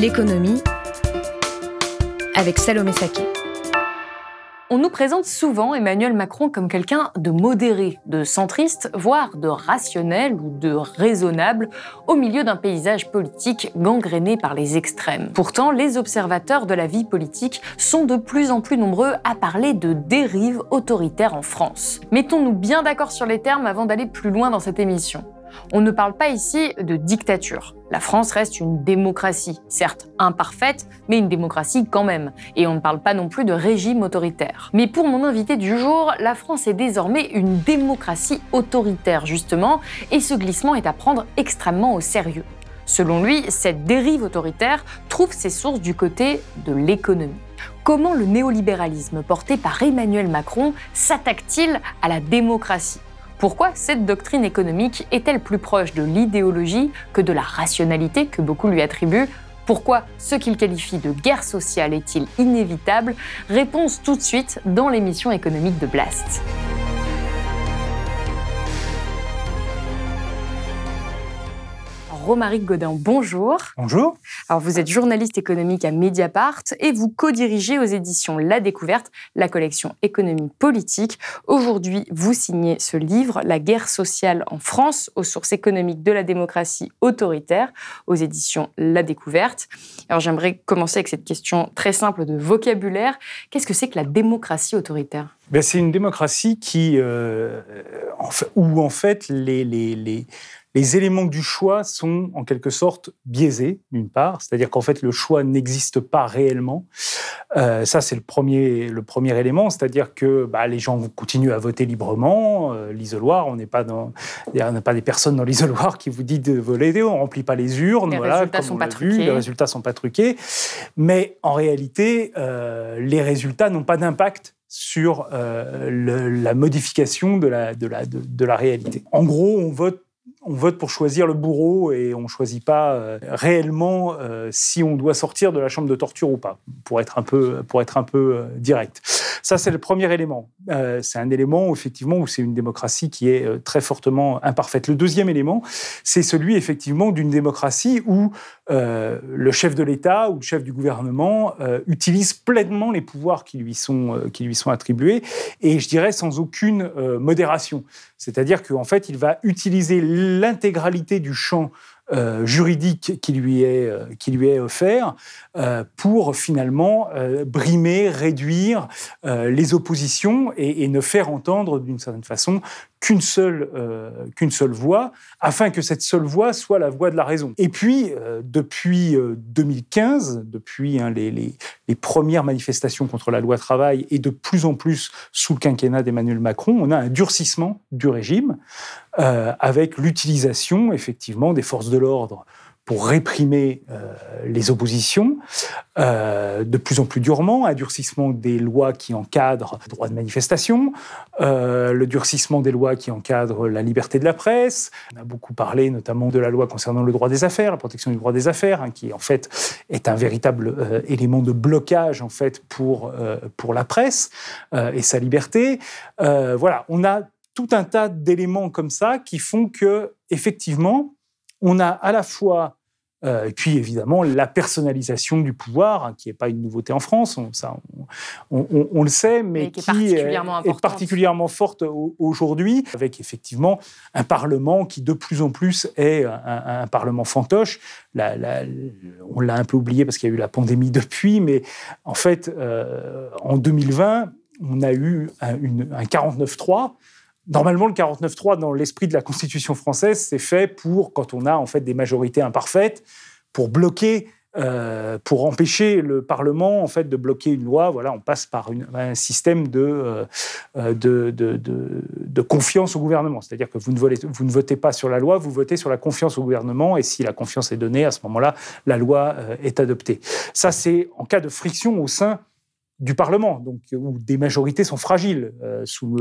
L'économie avec Salomé Saké. On nous présente souvent Emmanuel Macron comme quelqu'un de modéré, de centriste, voire de rationnel ou de raisonnable au milieu d'un paysage politique gangréné par les extrêmes. Pourtant, les observateurs de la vie politique sont de plus en plus nombreux à parler de dérive autoritaire en France. Mettons-nous bien d'accord sur les termes avant d'aller plus loin dans cette émission. On ne parle pas ici de dictature. La France reste une démocratie, certes imparfaite, mais une démocratie quand même. Et on ne parle pas non plus de régime autoritaire. Mais pour mon invité du jour, la France est désormais une démocratie autoritaire, justement, et ce glissement est à prendre extrêmement au sérieux. Selon lui, cette dérive autoritaire trouve ses sources du côté de l'économie. Comment le néolibéralisme porté par Emmanuel Macron s'attaque-t-il à la démocratie? Pourquoi cette doctrine économique est-elle plus proche de l'idéologie que de la rationalité que beaucoup lui attribuent? Pourquoi ce qu'il qualifie de guerre sociale est-il inévitable? Réponse tout de suite dans l'émission économique de Blast. Romaric Godin, bonjour. Bonjour. Alors vous êtes journaliste économique à Mediapart et vous co-dirigez aux éditions La Découverte la collection Économie politique. Aujourd'hui, vous signez ce livre, La guerre sociale en France, aux sources économiques de la démocratie autoritaire, aux éditions La Découverte. Alors j'aimerais commencer avec cette question très simple de vocabulaire. Qu'est-ce que c'est que la démocratie autoritaire? Ben, C'est une démocratie qui, euh, en fait, où en fait les, les, les les éléments du choix sont en quelque sorte biaisés, d'une part, c'est-à-dire qu'en fait le choix n'existe pas réellement. Euh, ça, c'est le premier, le premier élément, c'est-à-dire que bah, les gens continuent à voter librement. Euh, l'isoloir, on n'est pas dans, il n'y a pas des personnes dans l'isoloir qui vous disent de voler, on remplit pas les urnes, les voilà, résultats sont pas truqués. les résultats sont pas truqués. Mais en réalité, euh, les résultats n'ont pas d'impact sur la modification de la, de, la, de la réalité. En gros, on vote on vote pour choisir le bourreau et on ne choisit pas euh, réellement euh, si on doit sortir de la chambre de torture ou pas, pour être un peu, pour être un peu euh, direct. Ça, c'est le premier élément. c'est un élément, effectivement, où c'est une démocratie qui est très fortement imparfaite. Le deuxième élément, c'est celui, effectivement, d'une démocratie où le chef de l'État ou le chef du gouvernement utilise pleinement les pouvoirs qui lui sont, qui lui sont attribués, et je dirais sans aucune modération. C'est-à-dire qu'en fait, il va utiliser l'intégralité du champ euh, juridique qui lui est, euh, offert euh, pour finalement brimer, réduire les oppositions et, ne faire entendre d'une certaine façon qu'une seule, euh, qu'une seule voix, afin que cette seule voix soit la voix de la raison. Et puis, euh, depuis 2015, euh, depuis hein, les, les, les, premières manifestations contre la loi travail et de plus en plus sous le quinquennat d'Emmanuel Macron, on a un durcissement du régime avec l'utilisation effectivement des forces de l'ordre pour réprimer euh, les oppositions euh, de plus en plus durement, un durcissement des lois qui encadrent le droit de manifestation, euh, le durcissement des lois qui encadrent la liberté de la presse. On a beaucoup parlé notamment de la loi concernant le droit des affaires, la protection du droit des affaires, hein, qui en fait est un véritable élément de blocage en fait pour, pour la presse et sa liberté. voilà, on a tout un tas d'éléments comme ça qui font que effectivement on a à la fois, euh, et puis évidemment, la personnalisation du pouvoir, hein, qui n'est pas une nouveauté en France, on, ça, on, le sait, mais, qui, est particulièrement, forte aujourd'hui, avec effectivement un Parlement qui de plus en plus est un, Parlement fantoche. on l'a un peu oublié parce qu'il y a eu la pandémie depuis, mais en fait, euh, en 2020, on a eu un, un 49-3 Normalement, le 49-3, dans l'esprit de la Constitution française, c'est fait pour, quand on a en fait des majorités imparfaites, pour bloquer euh, pour empêcher le Parlement en fait de bloquer une loi. Voilà, on passe par un système de, euh, de, de, confiance au gouvernement. C'est-à-dire que vous ne, votez, vous ne votez pas sur la loi, vous votez sur la confiance au gouvernement. Et si la confiance est donnée, à ce moment-là, la loi euh, est adoptée. Ça, c'est en cas de friction au sein du Parlement, donc où des majorités sont fragiles. Euh, sous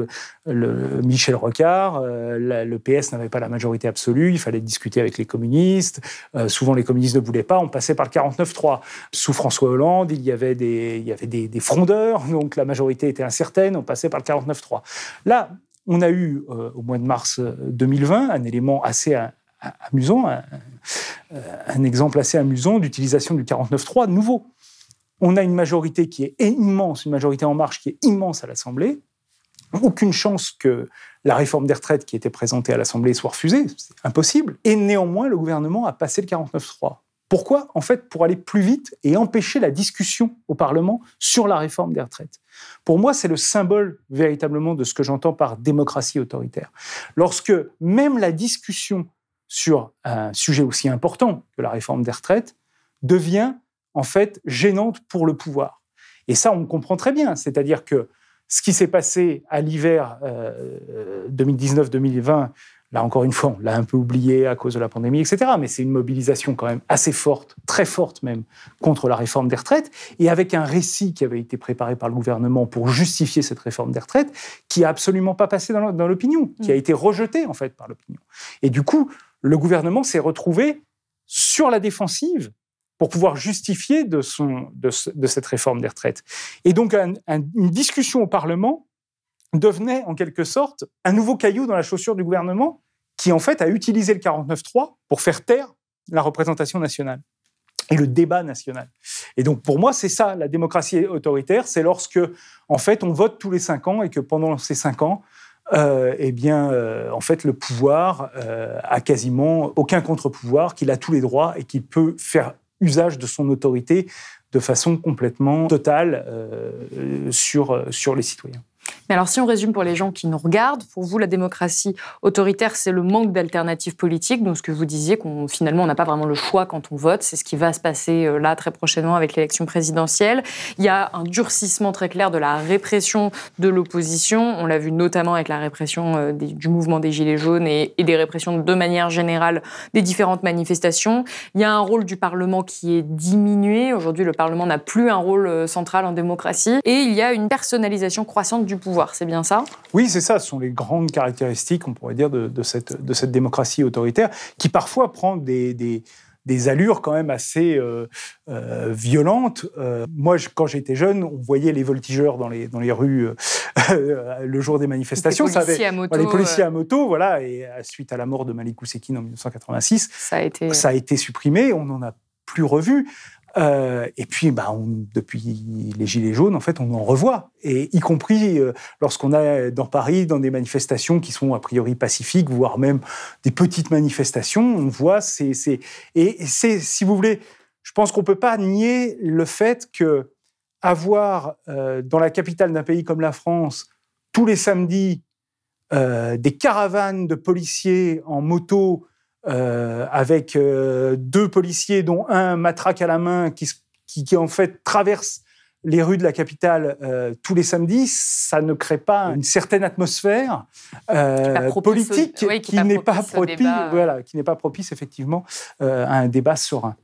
le, Michel Rocard, euh, le PS n'avait pas la majorité absolue, il fallait discuter avec les communistes. Euh, souvent, les communistes ne voulaient pas, on passait par le 49-3. Sous François Hollande, il y avait, des, frondeurs, donc la majorité était incertaine, on passait par le 49-3. Là, on a eu, au mois de mars 2020, un élément assez amusant, un exemple assez amusant d'utilisation du 49-3 nouveau on a une majorité qui est immense, une majorité en marche qui est immense à l'Assemblée. Aucune chance que la réforme des retraites qui était présentée à l'Assemblée soit refusée, c'est impossible. Et néanmoins, le gouvernement a passé le 49-3. Pourquoi? En fait, pour aller plus vite et empêcher la discussion au Parlement sur la réforme des retraites. Pour moi, c'est le symbole véritablement de ce que j'entends par démocratie autoritaire. Lorsque même la discussion sur un sujet aussi important que la réforme des retraites devient en fait gênante pour le pouvoir. Et ça, on comprend très bien. C'est-à-dire que ce qui s'est passé à l'hiver 2019-2020, euh, là encore une fois, on l'a un peu oublié à cause de la pandémie, etc. Mais c'est une mobilisation quand même assez forte, très forte même, contre la réforme des retraites, et avec un récit qui avait été préparé par le gouvernement pour justifier cette réforme des retraites, qui a absolument pas passé dans l'opinion, qui a mm. été rejeté en fait par l'opinion. Et du coup, le gouvernement s'est retrouvé sur la défensive pour pouvoir justifier de, son, de, cette réforme des retraites. Et donc, une discussion au Parlement devenait en quelque sorte un nouveau caillou dans la chaussure du gouvernement qui, en fait, a utilisé le 49-3 pour faire taire la représentation nationale et le débat national. Et donc, pour moi, c'est ça, la démocratie autoritaire, c'est lorsque, en fait, on vote tous les cinq ans et que pendant ces cinq ans, euh, eh bien, euh, en fait, le pouvoir euh, a quasiment aucun contre-pouvoir, qu'il a tous les droits et qu'il peut faire usage de son autorité de façon complètement totale euh, sur, sur les citoyens. Mais alors, si on résume pour les gens qui nous regardent, pour vous, la démocratie autoritaire, c'est le manque d'alternatives politiques. Donc, ce que vous disiez, qu'on finalement, on n'a pas vraiment le choix quand on vote. C'est ce qui va se passer euh, là très prochainement avec l'élection présidentielle. Il y a un durcissement très clair de la répression de l'opposition. On l'a vu notamment avec la répression euh, du mouvement des Gilets jaunes et, des répressions de manière générale des différentes manifestations. Il y a un rôle du Parlement qui est diminué. Aujourd'hui, le Parlement n'a plus un rôle euh, central en démocratie. Et il y a une personnalisation croissante du pouvoir c'est bien ça? Oui, c'est ça. Ce sont les grandes caractéristiques, on pourrait dire, de, cette, de cette, démocratie autoritaire, qui parfois prend des, des, allures quand même assez euh, euh, violentes. Euh, moi, quand j'étais jeune, on voyait les voltigeurs dans les, dans les rues le jour des manifestations. Les policiers à moto. les policiers à moto, voilà. Et suite à la mort de Malik Oussekine en 1986, ça a été, ça a été supprimé. On n'en a plus revu. Euh, et puis, bah, depuis les Gilets jaunes, en fait, on en revoit. Et y compris euh, lorsqu'on a dans Paris, dans des manifestations qui sont a priori pacifiques, voire même des petites manifestations, on voit c'est, et c'est, si vous voulez, je pense qu'on peut pas nier le fait que avoir euh, dans la capitale d'un pays comme la France tous les samedis des caravanes de policiers en moto euh, avec euh, deux policiers, dont un matraque à la main, qui, qui, en fait traverse les rues de la capitale euh, tous les samedis, ça ne crée pas une certaine atmosphère politique qui, n'est pas, propice, voilà, qui n'est pas propice effectivement à un débat serein.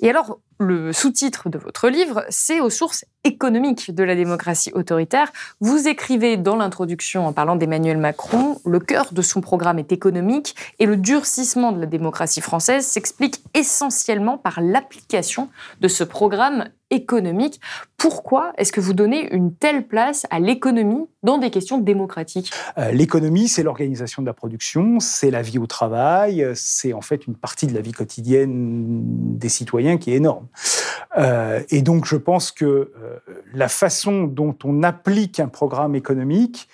Et alors, le sous-titre de votre livre, c'est aux sources économiques de la démocratie autoritaire. Vous écrivez dans l'introduction, en parlant d'Emmanuel Macron, le cœur de son programme est économique et le durcissement de la démocratie française s'explique essentiellement par l'application de ce programme économique. Pourquoi est-ce que vous donnez une telle place à l'économie dans des questions démocratiques? Euh, L'économie, c'est l'organisation de la production, c'est la vie au travail, c'est en fait une partie de la vie quotidienne des citoyens qui est énorme. Euh, et donc, je pense que euh, la façon dont on applique un programme économique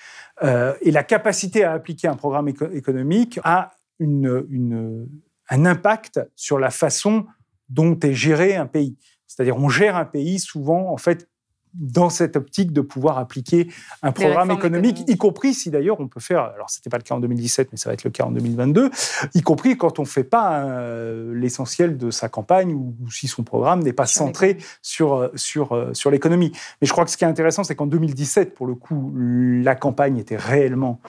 et la capacité à appliquer un programme économique a un impact sur la façon dont est géré un pays. C'est-à-dire, on gère un pays souvent, en fait, dans cette optique de pouvoir appliquer un programme économique, y compris si d'ailleurs on peut faire, alors c'était pas le cas en 2017, mais ça va être le cas en 2022, y compris quand on ne fait pas euh, l'essentiel de sa campagne ou, si son programme n'est pas centré sur, euh, sur, euh, sur l'économie. Mais je crois que ce qui est intéressant, c'est qu'en 2017, pour le coup, la campagne était réellement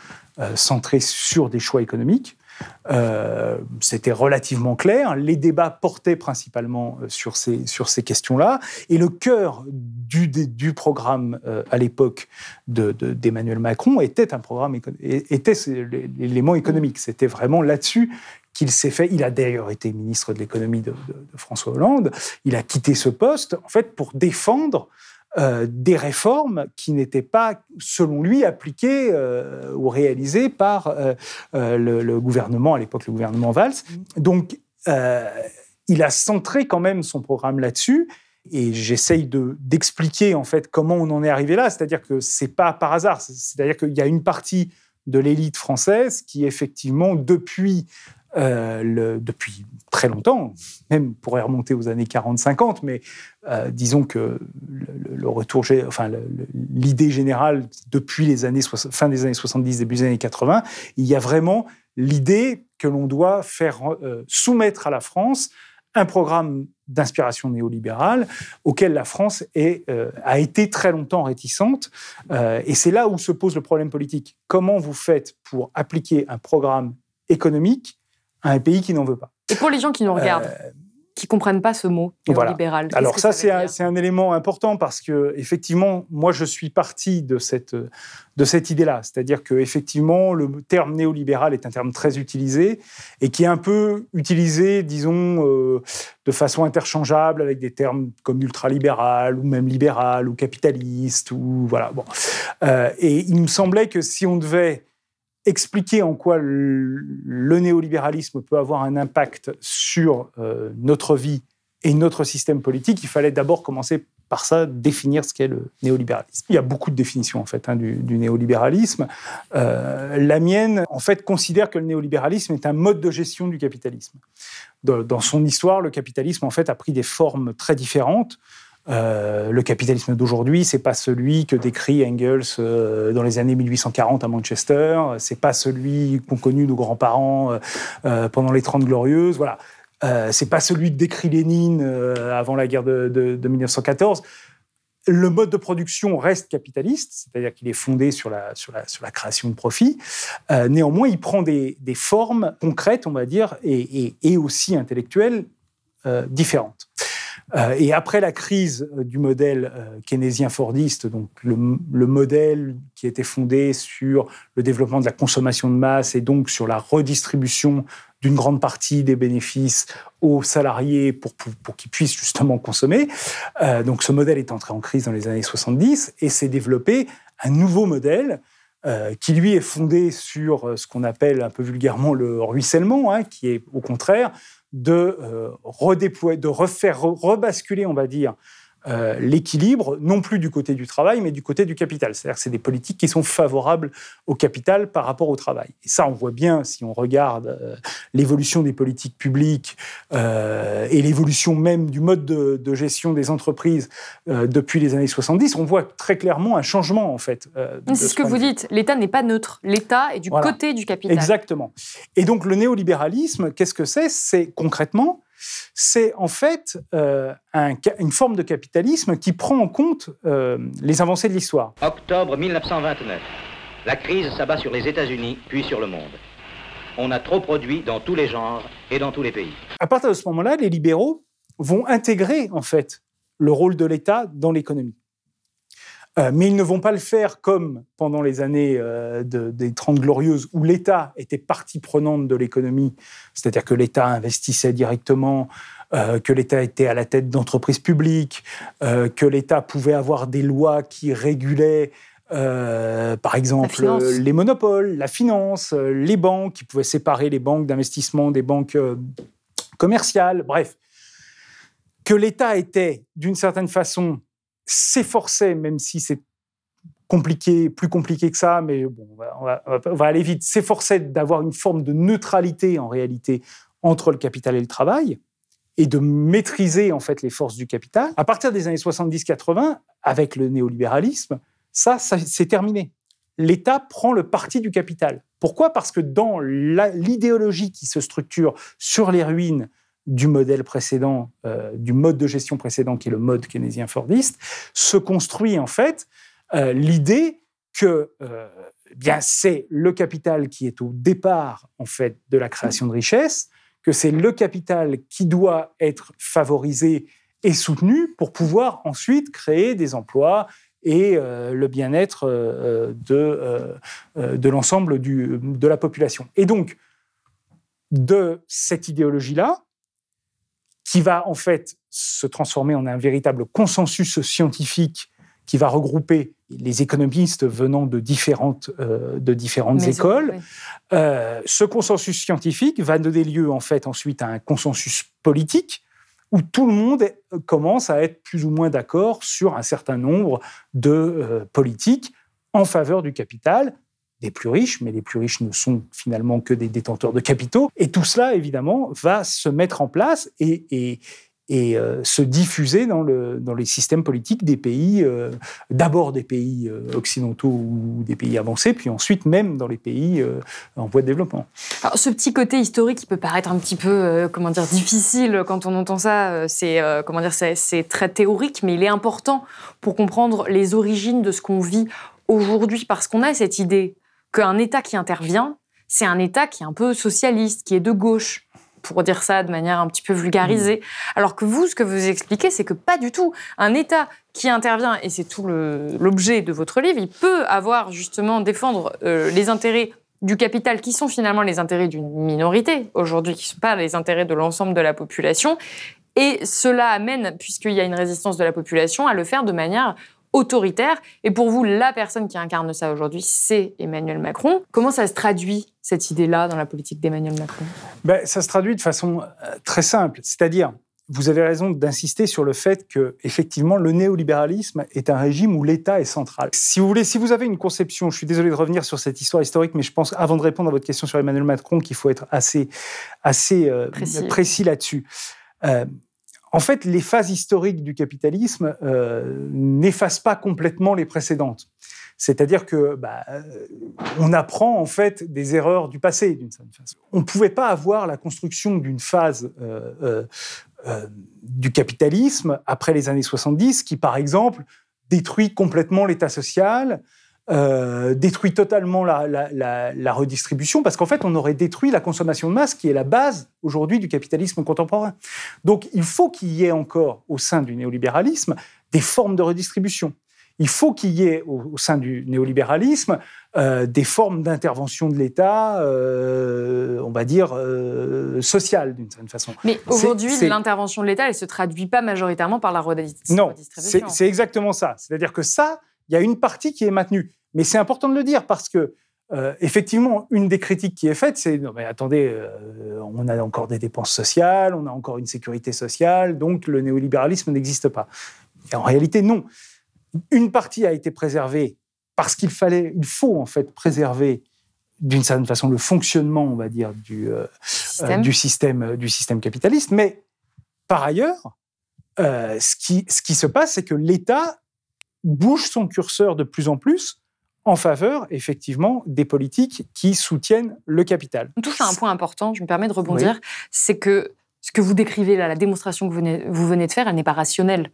centrée sur des choix économiques. Euh, c'était relativement clair. Les débats portaient principalement euh, sur ces, sur ces questions-là. Et le cœur du, du programme euh, à l'époque d'Emmanuel Macron était un programme était l'élément économique. C'était vraiment là-dessus qu'il s'est fait. Il a d'ailleurs été ministre de l'économie de, de, François Hollande. Il a quitté ce poste en fait pour défendre euh, des réformes qui n'étaient pas, selon lui, appliquées euh, ou réalisées par euh, le, gouvernement, à l'époque le gouvernement Valls. Donc, il a centré quand même son programme là-dessus. Et j'essaye d'expliquer en fait comment on en est arrivé là. C'est-à-dire que c'est pas par hasard. C'est-à-dire qu'il y a une partie de l'élite française qui effectivement depuis euh, depuis très longtemps, même pourrait remonter aux années 40-50, mais euh, disons que l'idée générale depuis les années fin des années 70, début des années 80, il y a vraiment l'idée que l'on doit faire euh, soumettre à la France un programme d'inspiration néolibérale auquel la France a été très longtemps réticente. et c'est là où se pose le problème politique. Comment vous faites pour appliquer un programme économique un pays qui n'en veut pas. Et pour les gens qui nous regardent, euh, qui comprennent pas ce mot néolibéral. Alors ça, c'est un, un, élément important parce que effectivement, moi, je suis parti de cette de cette idée-là, c'est-à-dire que effectivement, le terme néolibéral est un terme très utilisé et qui est un peu utilisé, disons, euh, de façon interchangeable avec des termes comme ultralibéral ou même libéral ou capitaliste ou voilà. Bon, euh, et il me semblait que si on devait expliquer en quoi le, néolibéralisme peut avoir un impact sur euh, notre vie et notre système politique, il fallait d'abord commencer par ça, définir ce qu'est le néolibéralisme. Il y a beaucoup de définitions en fait hein, du, néolibéralisme. Euh, la mienne, en fait, considère que le néolibéralisme est un mode de gestion du capitalisme. dans son histoire, le capitalisme en fait a pris des formes très différentes. Euh, le capitalisme d'aujourd'hui, c'est pas celui que décrit Engels euh, dans les années 1840 à Manchester. C'est pas celui qu'ont connu nos grands-parents euh, pendant les Trente Glorieuses. Voilà. c'est pas celui que décrit Lénine avant la guerre de, 1914 le mode de production reste capitaliste, c'est-à-dire qu'il est fondé sur la, création de profits. néanmoins, il prend des, formes concrètes, on va dire, et aussi intellectuelles différentes. Euh, et après la crise euh, du modèle euh, keynésien-fordiste, donc le, modèle qui était fondé sur le développement de la consommation de masse et donc sur la redistribution d'une grande partie des bénéfices aux salariés pour, qu'ils puissent justement consommer. donc ce modèle est entré en crise dans les années 70 et s'est développé un nouveau modèle qui lui est fondé sur ce qu'on appelle un peu vulgairement le ruissellement, hein, qui est au contraire de euh, redéployer, de refaire, rebasculer, on va dire, euh, l'équilibre, non plus du côté du travail, mais du côté du capital. C'est-à-dire que c'est des politiques qui sont favorables au capital par rapport au travail. Et ça, on voit bien si on regarde euh, l'évolution des politiques publiques euh, et l'évolution même du mode de, gestion des entreprises depuis les années 70, on voit très clairement un changement, en fait. c'est ce, que vous dites. L'État n'est pas neutre. L'État est du côté du capital. Exactement. Et donc, le néolibéralisme, qu'est-ce que c'est? C'est concrètement c'est en fait euh, une forme de capitalisme qui prend en compte euh, les avancées de l'histoire. Octobre 1929. La crise s'abat sur les États-Unis, puis sur le monde. On a trop produit dans tous les genres et dans tous les pays. À partir de ce moment-là, les libéraux vont intégrer en fait le rôle de l'État dans l'économie. Euh, mais ils ne vont pas le faire comme pendant les années euh, des Trente Glorieuses, où l'État était partie prenante de l'économie, c'est-à-dire que l'État investissait directement, euh, que l'État était à la tête d'entreprises publiques, que l'État pouvait avoir des lois qui régulaient par exemple, les monopoles, la finance, les banques, qui pouvaient séparer les banques d'investissement des banques commerciales, bref. Que l'État était, d'une certaine façon, s'efforçait, même si c'est compliqué, plus compliqué que ça, mais bon, on va, aller vite, s'efforçait d'avoir une forme de neutralité en réalité entre le capital et le travail, et de maîtriser en fait les forces du capital. À partir des années 70-80, avec le néolibéralisme, ça, ça c'est terminé. L'État prend le parti du capital. Pourquoi? Parce que dans l'idéologie qui se structure sur les ruines du modèle précédent, euh, du mode de gestion précédent, qui est le mode keynésien-fordiste, se construit en fait euh, l'idée que euh, bien c'est le capital qui est au départ en fait de la création de richesse, que c'est le capital qui doit être favorisé et soutenu pour pouvoir ensuite créer des emplois et le bien-être de, de l'ensemble de la population. Et donc, de cette idéologie-là, qui va en fait se transformer en un véritable consensus scientifique qui va regrouper les économistes venant de différentes, euh, de différentes écoles. Euh, ce consensus scientifique va donner lieu en fait ensuite à un consensus politique où tout le monde commence à être plus ou moins d'accord sur un certain nombre de euh, politiques en faveur du capital, des plus riches, mais les plus riches ne sont finalement que des détenteurs de capitaux. Et tout cela, évidemment, va se mettre en place et, euh, se diffuser dans, le, dans les systèmes politiques des pays, euh, d'abord des pays euh, occidentaux ou des pays avancés, puis ensuite même dans les pays en voie de développement. Alors, ce petit côté historique qui peut paraître un petit peu, comment dire, difficile quand on entend ça, c'est comment c'est très théorique, mais il est important pour comprendre les origines de ce qu'on vit aujourd'hui, parce qu'on a cette idée qu'un État qui intervient, c'est un État qui est un peu socialiste, qui est de gauche pour dire ça de manière un petit peu vulgarisée. Mm. Alors que vous, ce que vous expliquez, c'est que pas du tout. Un État qui intervient, et c'est tout l'objet de votre livre, il peut avoir justement défendre euh, les intérêts du capital qui sont finalement les intérêts d'une minorité aujourd'hui, qui ne sont pas les intérêts de l'ensemble de la population. Et cela amène, puisqu'il y a une résistance de la population, à le faire de manière autoritaire. Et pour vous, la personne qui incarne ça aujourd'hui, c'est Emmanuel Macron. Comment ça se traduit, cette idée-là, dans la politique d'Emmanuel Macron? Ben, Ça se traduit de façon euh, très simple. C'est-à-dire, vous avez raison d'insister sur le fait que, effectivement, le néolibéralisme est un régime où l'État est central. Si vous voulez, si vous avez une conception, je suis désolé de revenir sur cette histoire historique, mais je pense, avant de répondre à votre question sur Emmanuel Macron, qu'il faut être assez, assez euh, précis, là-dessus. Euh, en fait, les phases historiques du capitalisme euh, n'effacent pas complètement les précédentes. C'est-à-dire que bah, euh, on apprend en fait des erreurs du passé d'une certaine façon. On ne pouvait pas avoir la construction d'une phase euh, du capitalisme après les années 70 qui, par exemple, détruit complètement l'État social, euh, détruit totalement la, redistribution, parce qu'en fait, on aurait détruit la consommation de masse, qui est la base aujourd'hui du capitalisme contemporain. Donc, il faut qu'il y ait encore au sein du néolibéralisme des formes de redistribution. Il faut qu'il y ait au, sein du néolibéralisme euh, des formes d'intervention de l'État, euh, on va dire, sociale d'une certaine façon. Mais aujourd'hui, l'intervention de l'État, elle ne se traduit pas majoritairement par la redistribution. Non, c'est exactement ça. C'est-à-dire que ça, il y a une partie qui est maintenue. Mais c'est important de le dire parce que, euh, effectivement, une des critiques qui est faite, c'est non, mais attendez, euh, on a encore des dépenses sociales, on a encore une sécurité sociale, donc le néolibéralisme n'existe pas. Et en réalité, non. Une partie a été préservée parce qu'il fallait, il faut en fait préserver d'une certaine façon le fonctionnement, on va dire, du, euh, système. du, système, du système capitaliste. Mais par ailleurs, ce, qui, ce qui se passe, c'est que l'État bouge son curseur de plus en plus en faveur, effectivement, des politiques qui soutiennent le capital. On touche à un point important, je me permets de rebondir, c'est que ce que vous décrivez là, la démonstration que vous venez, vous venez de faire, elle n'est pas rationnelle.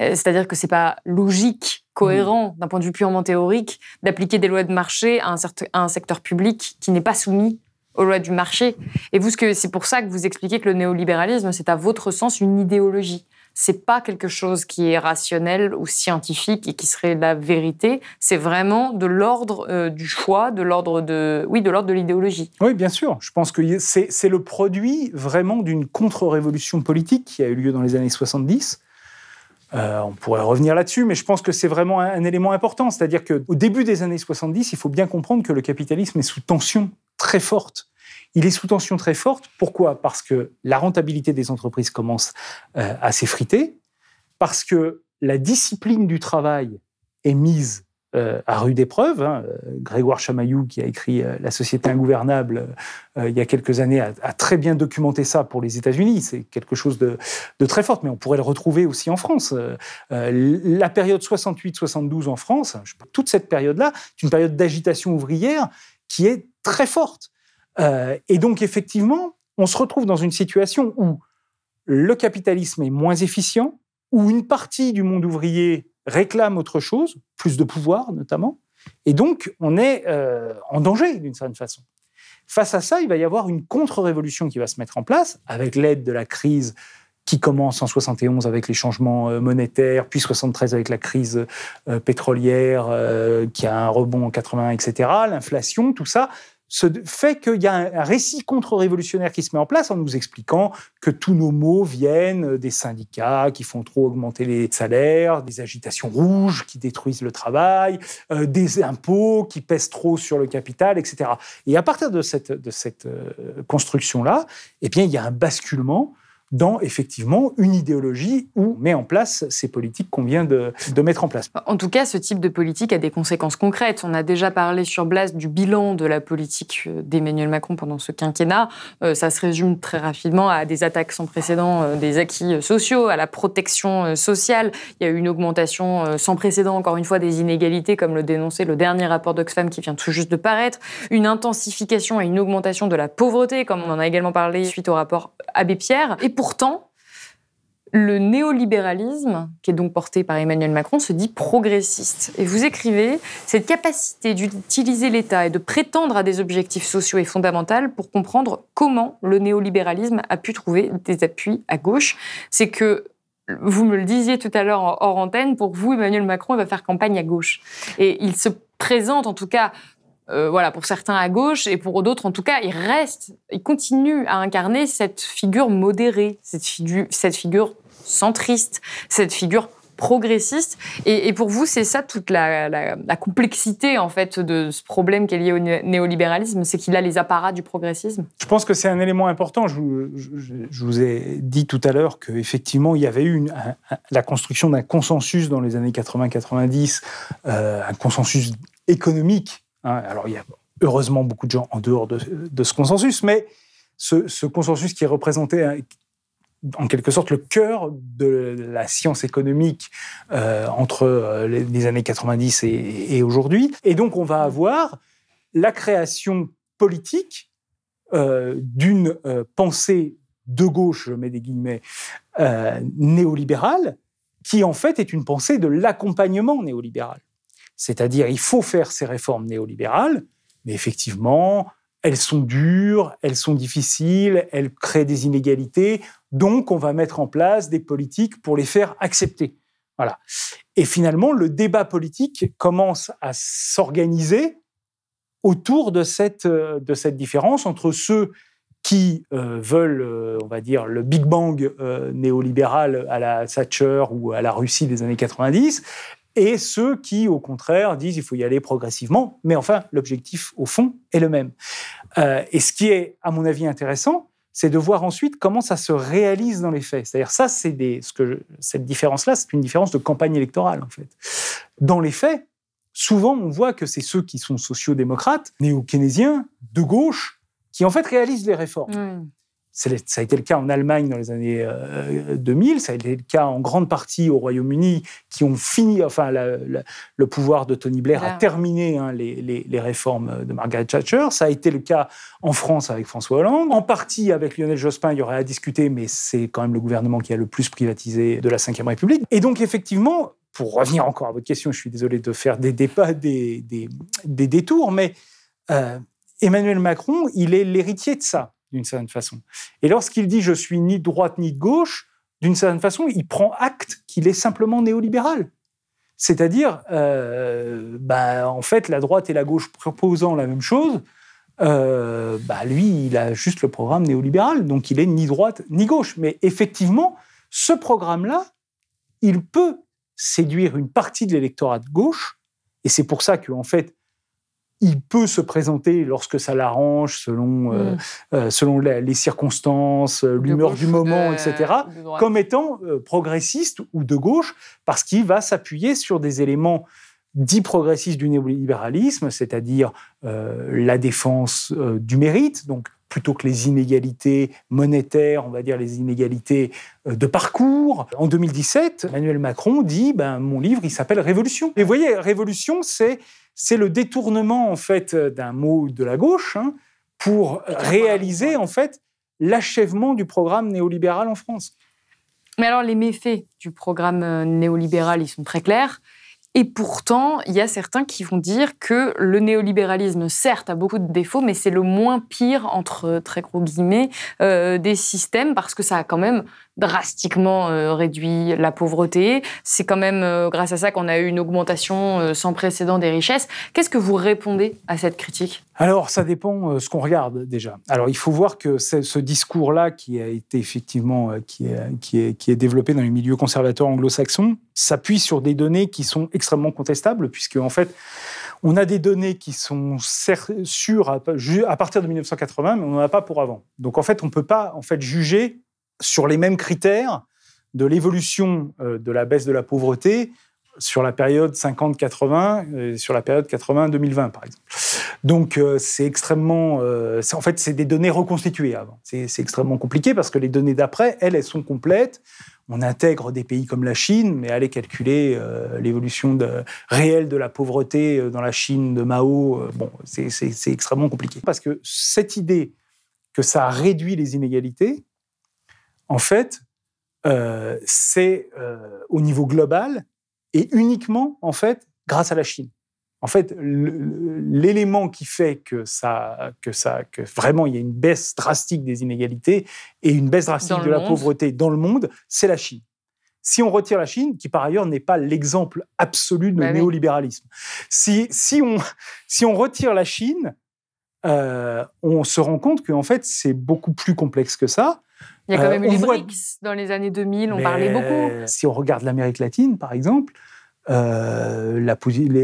Euh, c'est-à-dire que c'est pas logique, cohérent, mmh. d'un point de vue purement théorique, d'appliquer des lois de marché à un, à un secteur public qui n'est pas soumis aux lois du marché. Et vous, c'est pour ça que vous expliquez que le néolibéralisme, c'est à votre sens une idéologie c'est pas quelque chose qui est rationnel ou scientifique et qui serait la vérité. C'est vraiment de l'ordre euh, du choix, de l'ordre de, oui, de l'ordre de l'idéologie. Oui, bien sûr. Je pense que c'est le produit vraiment d'une contre-révolution politique qui a eu lieu dans les années 70. Euh, on pourrait revenir là-dessus, mais je pense que c'est vraiment un, un, élément important. C'est-à-dire qu'au début des années 70, il faut bien comprendre que le capitalisme est sous tension très forte il est sous tension très forte. Pourquoi? Parce que la rentabilité des entreprises commence euh, à s'effriter, parce que la discipline du travail est mise euh, à rude épreuve. Hein. Grégoire Chamaillou, qui a écrit La société ingouvernable il y a quelques années, a, très bien documenté ça pour les États-Unis. C'est quelque chose de, très fort, mais on pourrait le retrouver aussi en France. la période 68-72 en France, toute cette période-là, c'est une période d'agitation ouvrière qui est très forte. Et donc, effectivement, on se retrouve dans une situation où le capitalisme est moins efficient, où une partie du monde ouvrier réclame autre chose, plus de pouvoir notamment, et donc on est euh, en danger d'une certaine façon. Face à ça, il va y avoir une contre-révolution qui va se mettre en place avec l'aide de la crise qui commence en 71 avec les changements euh, monétaires, puis 73 avec la crise euh, pétrolière, qui a un rebond en 80, etc., l'inflation, tout ça ce fait qu'il y a un récit contre-révolutionnaire qui se met en place en nous expliquant que tous nos maux viennent des syndicats qui font trop augmenter les salaires, des agitations rouges qui détruisent le travail, euh, des impôts qui pèsent trop sur le capital, etc. Et à partir de cette, de cette euh, construction-là, eh bien, il y a un basculement dans effectivement une idéologie où on met en place ces politiques qu'on vient de, mettre en place. En tout cas, ce type de politique a des conséquences concrètes. On a déjà parlé sur Blas du bilan de la politique euh, d'Emmanuel Macron pendant ce quinquennat. Euh, ça se résume très rapidement à des attaques sans précédent euh, des acquis sociaux, à la protection sociale. Il y a eu une augmentation sans précédent, encore une fois, des inégalités, comme le dénonçait le dernier rapport d'Oxfam qui vient tout juste de paraître. Une intensification et une augmentation de la pauvreté, comme on en a également parlé suite au rapport Abbé Pierre. Pourtant, le néolibéralisme, qui est donc porté par Emmanuel Macron, se dit progressiste. Et vous écrivez, cette capacité d'utiliser l'État et de prétendre à des objectifs sociaux est fondamentale pour comprendre comment le néolibéralisme a pu trouver des appuis à gauche. C'est que vous me le disiez tout à l'heure hors antenne, pour vous, Emmanuel Macron va faire campagne à gauche. Et il se présente, en tout cas, euh, voilà, pour certains à gauche et pour d'autres, en tout cas, il reste, il continue à incarner cette figure modérée, cette figure, centriste, cette figure progressiste. Et, pour vous, c'est ça toute la, complexité en fait de ce problème qui est lié au néolibéralisme, c'est qu'il a les apparats du progressisme? Je pense que c'est un élément important. Je vous, ai dit tout à l'heure qu'effectivement, il y avait eu la construction d'un consensus dans les années 80-90, euh, un consensus économique Hein, alors, il y a heureusement beaucoup de gens en dehors de, ce consensus, mais ce, consensus qui est représenté hein, en quelque sorte le cœur de la science économique euh, entre euh, les, années 90 et, aujourd'hui. Et donc, on va avoir la création politique euh, d'une pensée de gauche, je mets des guillemets, néolibérale, qui en fait est une pensée de l'accompagnement néolibéral. C'est-à-dire, il faut faire ces réformes néolibérales, mais effectivement, elles sont dures, elles sont difficiles, elles créent des inégalités, donc on va mettre en place des politiques pour les faire accepter. Voilà. Et finalement, le débat politique commence à s'organiser autour de cette, cette différence entre ceux qui euh, veulent, euh, on va dire, le Big Bang euh, néolibéral à la Thatcher ou à la Russie des années 90, et ceux qui, au contraire, disent qu'il faut y aller progressivement. Mais enfin, l'objectif, au fond, est le même. Euh, et ce qui est, à mon avis, intéressant, c'est de voir ensuite comment ça se réalise dans les faits. C'est-à-dire, ça, c'est ce que cette différence-là, c'est une différence de campagne électorale, en fait. Dans les faits, souvent, on voit que c'est ceux qui sont sociaux-démocrates, néo-keynésiens, de gauche, qui en fait réalisent les réformes. Ça a été le cas en Allemagne dans les années 2000, euh, ça a été le cas en grande partie au Royaume-Uni, qui ont fini, enfin, le pouvoir de Tony Blair a terminé hein, les, réformes de Margaret Thatcher. Ça a été le cas en France avec François Hollande. En partie avec Lionel Jospin, il y aurait à discuter, mais c'est quand même le gouvernement qui a le plus privatisé de la Ve République. Et donc, effectivement, pour revenir encore à votre question, je suis désolé de faire des, débats, des, des, détours, mais euh, Emmanuel Macron, il est l'héritier de ça d'une certaine façon. Et lorsqu'il dit je suis ni de droite ni de gauche, d'une certaine façon, il prend acte qu'il est simplement néolibéral. C'est-à-dire, euh, bah, en fait, la droite et la gauche proposant la même chose, euh, bah, lui, il a juste le programme néolibéral, donc il est ni droite ni gauche. Mais effectivement, ce programme-là, il peut séduire une partie de l'électorat de gauche, et c'est pour ça qu'en fait, il peut se présenter lorsque ça l'arrange, selon, euh, mm. euh, selon les circonstances, euh, l'humeur du moment, etc., comme étant progressiste ou de gauche, parce qu'il va s'appuyer sur des éléments dits progressistes du néolibéralisme, c'est-à-dire euh, la défense du mérite, donc plutôt que les inégalités monétaires, on va dire les inégalités euh, de parcours. En 2017, Emmanuel Macron dit ben, mon livre, il s'appelle Révolution. Et vous voyez, Révolution, c'est c'est le détournement en fait d'un mot de la gauche hein, pour réaliser en fait l'achèvement du programme néolibéral en France. Mais alors les méfaits du programme néolibéral, ils sont très clairs. Et pourtant, il y a certains qui vont dire que le néolibéralisme, certes, a beaucoup de défauts, mais c'est le moins pire, entre très gros guillemets, euh, des systèmes, parce que ça a quand même drastiquement euh, réduit la pauvreté. C'est quand même euh, grâce à ça qu'on a eu une augmentation euh, sans précédent des richesses. Qu'est-ce que vous répondez à cette critique? Alors, ça dépend ce qu'on regarde déjà. Alors, il faut voir que ce discours-là, qui a été effectivement qui est, qui, est, qui est développé dans les milieux conservateurs anglo-saxons, s'appuie sur des données qui sont extrêmement contestables, puisque en fait, on a des données qui sont sûres à, partir de 1980, mais on n'en a pas pour avant. Donc en fait, on ne peut pas en fait juger sur les mêmes critères de l'évolution euh, de la baisse de la pauvreté sur la période 50-80, sur la période 80-2020, par exemple. Donc, euh, c'est extrêmement. Euh, en fait, c'est des données reconstituées avant. C'est extrêmement compliqué parce que les données d'après, elles, elles sont complètes. On intègre des pays comme la Chine, mais aller calculer l'évolution réelle de la pauvreté dans la Chine de Mao, bon, c'est extrêmement compliqué. Parce que cette idée que ça réduit les inégalités, en fait, euh, c'est euh, au niveau global et uniquement, en fait, grâce à la Chine. En fait, l'élément qui fait que ça, que ça, que vraiment il y a une baisse drastique des inégalités et une baisse drastique de la pauvreté dans le monde, c'est la Chine. Si on retire la Chine, qui par ailleurs n'est pas l'exemple absolu de bah néolibéralisme, si, si, on, si on retire la Chine, euh, on se rend compte qu'en fait c'est beaucoup plus complexe que ça. Il y a quand euh, même eu les BRICS dans les années 2000, on parlait beaucoup. Si on regarde l'Amérique latine, par exemple, euh, la,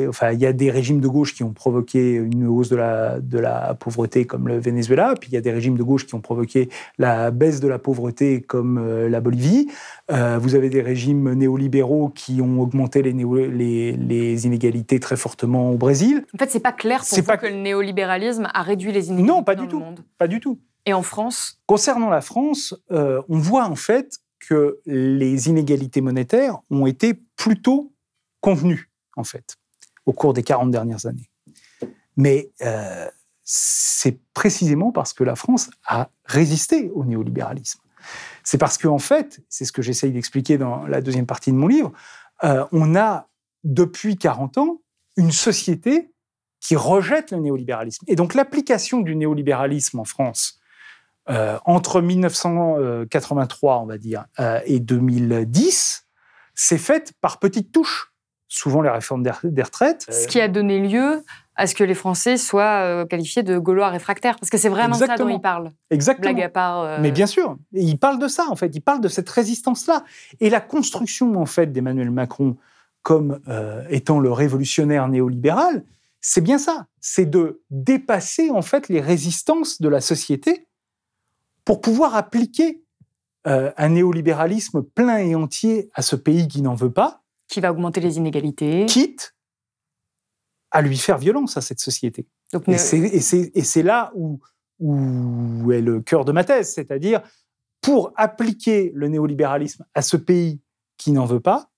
enfin, il y a des régimes de gauche qui ont provoqué une hausse de la, de la pauvreté comme le Venezuela, puis il y a des régimes de gauche qui ont provoqué la baisse de la pauvreté comme euh, la Bolivie. vous avez des régimes néolibéraux qui ont augmenté les, les, les, inégalités très fortement au Brésil. En fait, c'est pas clair pour vous pas... que le néolibéralisme a réduit les inégalités non, pas du tout, monde. Pas du tout. Et en France? Concernant la France, euh, on voit en fait que les inégalités monétaires ont été plutôt convenues, en fait, au cours des 40 dernières années. Mais euh, c'est précisément parce que la France a résisté au néolibéralisme. C'est parce qu'en en fait, c'est ce que j'essaye d'expliquer dans la deuxième partie de mon livre, euh, on a depuis 40 ans une société qui rejette le néolibéralisme. Et donc l'application du néolibéralisme en France euh, entre 1983, on va dire, euh, et 2010, c'est fait par petites touches, souvent les réformes des retraites. Ce qui a donné lieu à ce que les Français soient euh, qualifiés de Gaulois réfractaires, parce que c'est vraiment ça dont ils parlent. Exactement. Blague à part. Mais bien sûr, ils parlent de ça en fait, ils parlent de cette résistance-là et la construction en fait d'Emmanuel Macron comme étant le révolutionnaire néolibéral, c'est bien ça, c'est de dépasser en fait les résistances de la société pour pouvoir appliquer euh, un néolibéralisme plein et entier à ce pays qui n'en veut pas. Qui va augmenter les inégalités. Quitte à lui faire violence à cette société. et c'est là où, où est le cœur de ma thèse, c'est-à-dire pour appliquer le néolibéralisme à ce pays qui n'en veut pas,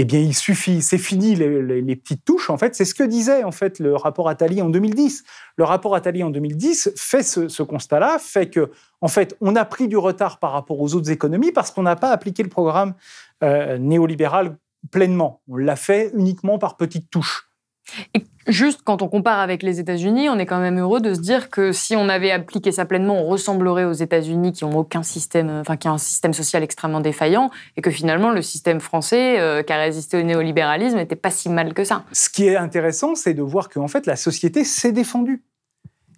eh bien, il suffit, c'est fini les, petites touches. En fait, c'est ce que disait en fait le rapport Attali en 2010. Le rapport Attali en 2010 fait ce, constat-là, fait que on a pris du retard par rapport aux autres économies parce qu'on n'a pas appliqué le programme euh, néolibéral pleinement. On l'a fait uniquement par petites touches. Et juste quand on compare avec les États-Unis, on est quand même heureux de se dire que si on avait appliqué ça pleinement, on ressemblerait aux États-Unis qui ont aucun système, enfin qui un système social extrêmement défaillant, et que finalement le système français euh, qui a résisté au néolibéralisme n'était pas si mal que ça. Ce qui est intéressant, c'est de voir qu'en fait la société s'est défendue.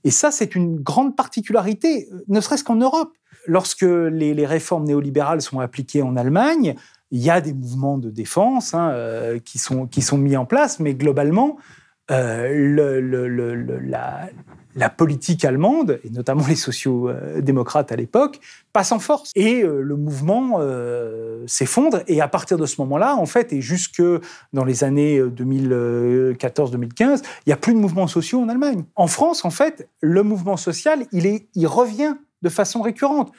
Et ça, c'est une grande particularité, ne serait-ce qu'en Europe. Lorsque les, réformes néolibérales sont appliquées en Allemagne, il y a des mouvements de défense hein, euh, qui, sont, mis en place, mais globalement, euh, la politique allemande, et notamment les sociaux-démocrates à l'époque, passe en force. Et euh, le mouvement s'effondre. Et à partir de ce moment-là, en fait, et jusque dans les années 2014-2015, il n'y a plus de mouvements sociaux en Allemagne. En France, en fait, le mouvement social, il revient de façon récurrente.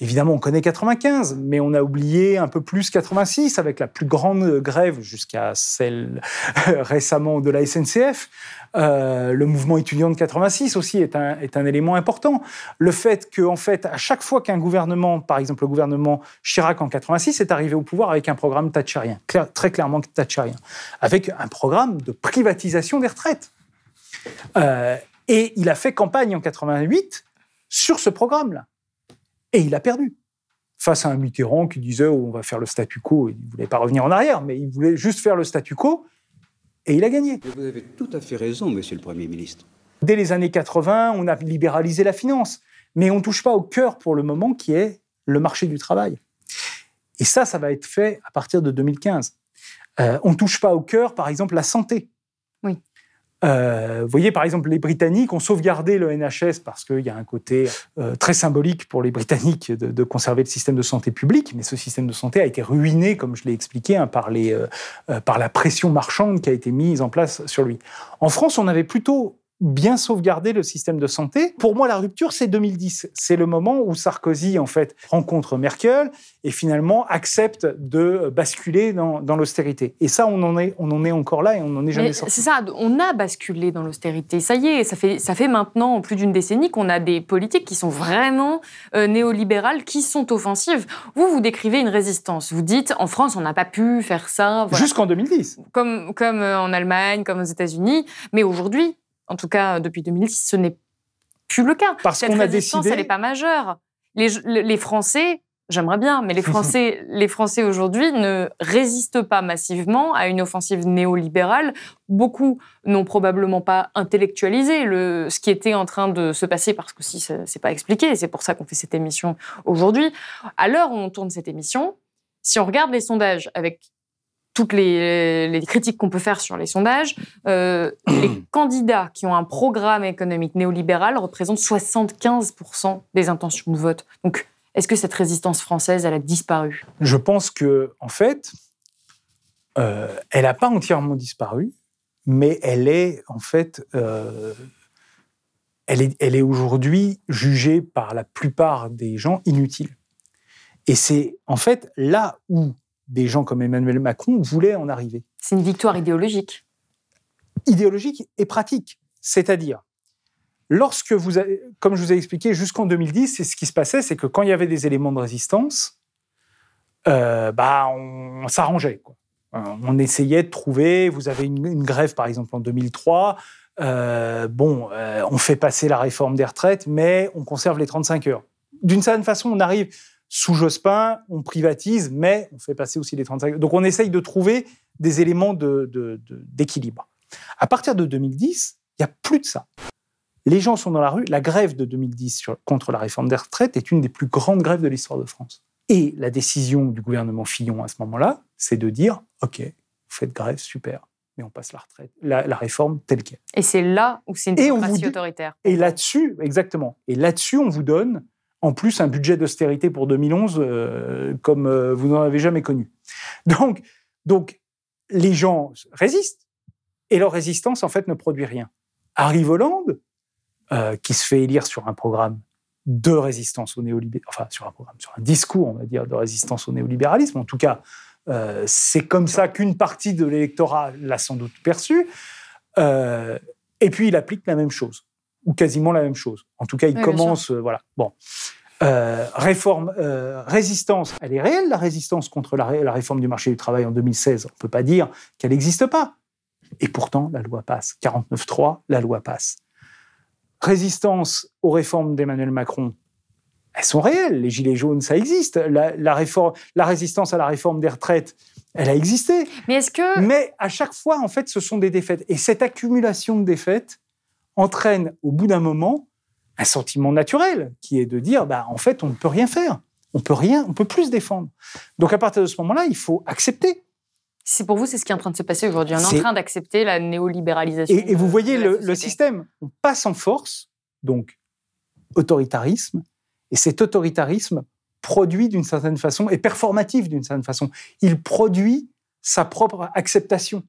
Évidemment, on connaît 95, mais on a oublié un peu plus 86 avec la plus grande grève jusqu'à celle récemment de la SNCF. Euh, le mouvement étudiant de 86 aussi est un, est un élément important. Le fait que, en fait, à chaque fois qu'un gouvernement, par exemple le gouvernement Chirac en 86, est arrivé au pouvoir avec un programme thatcherien, très clairement thatcherien, avec un programme de privatisation des retraites. Euh, et il a fait campagne en 88 sur ce programme-là. Et il a perdu. Face à un Mitterrand qui disait oh, on va faire le statu quo, il ne voulait pas revenir en arrière, mais il voulait juste faire le statu quo, et il a gagné. vous avez tout à fait raison, monsieur le Premier ministre. Dès les années 80, on a libéralisé la finance, mais on ne touche pas au cœur pour le moment qui est le marché du travail. Et ça, ça va être fait à partir de 2015. Euh, on ne touche pas au cœur, par exemple, la santé. Oui. Euh, vous voyez, par exemple, les Britanniques ont sauvegardé le NHS parce qu'il y a un côté euh, très symbolique pour les Britanniques de, conserver le système de santé public, mais ce système de santé a été ruiné, comme je l'ai expliqué, hein, par, les, euh, par la pression marchande qui a été mise en place sur lui. En France, on avait plutôt bien sauvegarder le système de santé. Pour moi, la rupture, c'est 2010. C'est le moment où Sarkozy, en fait, rencontre Merkel et finalement accepte de basculer dans, l'austérité. Et ça, on en, est, on en est encore là et on n'en est jamais sorti. C'est ça, on a basculé dans l'austérité. Ça y est, ça fait, ça fait maintenant plus d'une décennie qu'on a des politiques qui sont vraiment euh, néolibérales, qui sont offensives. Vous, vous décrivez une résistance. Vous dites, en France, on n'a pas pu faire ça. Jusqu'en 2010. Comme, comme euh, en Allemagne, comme aux États-Unis. Mais aujourd'hui, en tout cas depuis 2010, ce n'est plus le cas. Parce qu'on a décidé. Elle n'est pas majeure. Les, Français, j'aimerais bien, mais les Français, les Français aujourd'hui ne résistent pas massivement à une offensive néolibérale. Beaucoup n'ont probablement pas intellectualisé le, ce qui était en train de se passer parce que si c'est pas expliqué, c'est pour ça qu'on fait cette émission aujourd'hui. À l'heure où on tourne cette émission, si on regarde les sondages avec toutes les, critiques qu'on peut faire sur les sondages, euh, les candidats qui ont un programme économique néolibéral représentent 75% des intentions de vote. Donc, est-ce que cette résistance française, elle a disparu? Je pense que, en fait, euh, elle n'a pas entièrement disparu, mais elle est, en fait, euh, elle est, elle est aujourd'hui jugée par la plupart des gens inutile. Et c'est, en fait, là où des gens comme Emmanuel Macron voulaient en arriver. C'est une victoire idéologique. Idéologique et pratique. C'est-à-dire, lorsque vous avez, comme je vous ai expliqué, jusqu'en 2010, c'est ce qui se passait, c'est que quand il y avait des éléments de résistance, euh, bah, on, s'arrangeait. Euh, on essayait de trouver, vous avez une, grève par exemple en 2003, euh, bon, on fait passer la réforme des retraites, mais on conserve les 35 heures. D'une certaine façon, on arrive sous Jospin, on privatise, mais on fait passer aussi les 35. Donc on essaye de trouver des éléments d'équilibre. à partir de 2010, il n'y a plus de ça. Les gens sont dans la rue. La grève de 2010 contre la réforme des retraites est une des plus grandes grèves de l'histoire de France. Et la décision du gouvernement Fillon à ce moment-là, c'est de dire OK, vous faites grève, super, mais on passe la retraite, la, réforme telle qu'elle. Et c'est là où c'est une démocratie autoritaire. Et là-dessus, exactement. Et là-dessus, on vous donne en plus un budget d'austérité pour 2011 euh, comme euh, vous n'en avez jamais connu. Donc, donc, les gens résistent et leur résistance, en fait, ne produit rien. Arrive Hollande, euh, qui se fait élire sur un programme de résistance au néolibéralisme, enfin, sur un programme, sur un discours, on va dire, de résistance au néolibéralisme. En tout cas, c'est comme ça qu'une partie de l'électorat l'a sans doute perçu. et puis, il applique la même chose ou quasiment la même chose. En tout cas, il commence, euh, voilà. Bon. Euh, réforme, euh, résistance, elle est réelle, la résistance contre la, la, réforme du marché du travail en 2016. On ne peut pas dire qu'elle n'existe pas. Et pourtant, la loi passe. 49.3, la loi passe. Résistance aux réformes d'Emmanuel Macron, elles sont réelles. Les gilets jaunes, ça existe. La, la, réforme, la résistance à la réforme des retraites, elle a existé. Mais est-ce que... Mais à chaque fois, en fait, ce sont des défaites. Et cette accumulation de défaites, entraîne au bout d'un moment un sentiment naturel qui est de dire bah, en fait, on ne peut rien faire. On peut rien, on peut plus se défendre. Donc à partir de ce moment-là, il faut accepter. C'est pour vous, c'est ce qui est en train de se passer aujourd'hui. On est, en train d'accepter la néolibéralisation. Et, et vous voyez le, le système, on passe en force, donc autoritarisme, et cet autoritarisme produit d'une certaine façon, et performatif d'une certaine façon, il produit sa propre acceptation.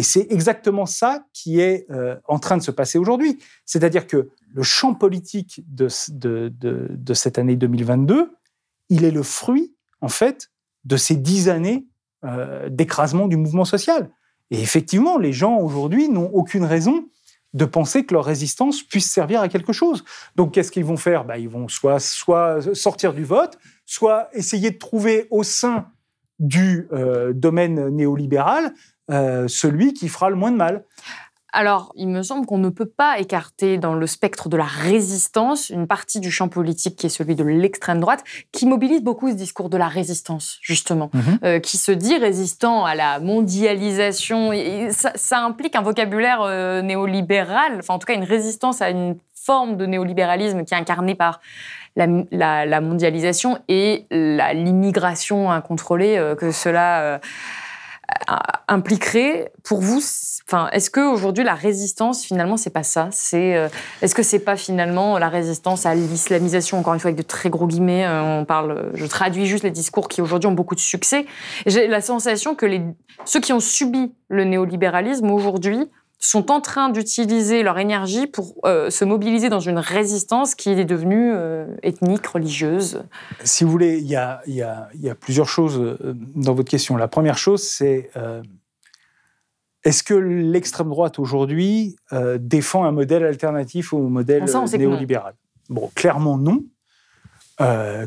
Et c'est exactement ça qui est euh, en train de se passer aujourd'hui. C'est-à-dire que le champ politique de, ce- de, de- de cette année 2022, il est le fruit, en fait, de ces dix années euh, d'écrasement du mouvement social. Et effectivement, les gens aujourd'hui n'ont aucune raison de penser que leur résistance puisse servir à quelque chose. Donc, qu'est-ce qu'ils vont faire? Bah, Ils vont soit, soit sortir du vote, soit essayer de trouver au sein du euh, domaine néolibéral euh, celui qui fera le moins de mal. Alors, il me semble qu'on ne peut pas écarter dans le spectre de la résistance une partie du champ politique qui est celui de l'extrême droite, qui mobilise beaucoup ce discours de la résistance, justement, Mhm. euh, qui se dit résistant à la mondialisation. Et ça, ça implique un vocabulaire euh, néolibéral, enfin en tout cas une résistance à une forme de néolibéralisme qui est incarnée par la, la- la mondialisation et l'immigration incontrôlée euh, que cela impliquerait. Pour vous, enfin, est-ce que aujourd'hui la résistance finalement c'est pas ça? C'est euh, est-ce que c'est pas finalement la résistance à l'islamisation? Encore une fois avec de très gros guillemets euh, On parle, je traduis juste les discours qui aujourd'hui ont beaucoup de succès. J'ai la sensation que les ceux qui ont subi le néolibéralisme aujourd'hui sont en train d'utiliser leur énergie pour euh, se mobiliser dans une résistance qui est devenue euh, ethnique, religieuse. Si vous voulez, il y a, y y plusieurs choses euh, dans votre question. La première chose, c'est euh, est-ce que l'extrême droite aujourd'hui défend un modèle alternatif au modèle Ça, néolibéral? Bon, clairement non.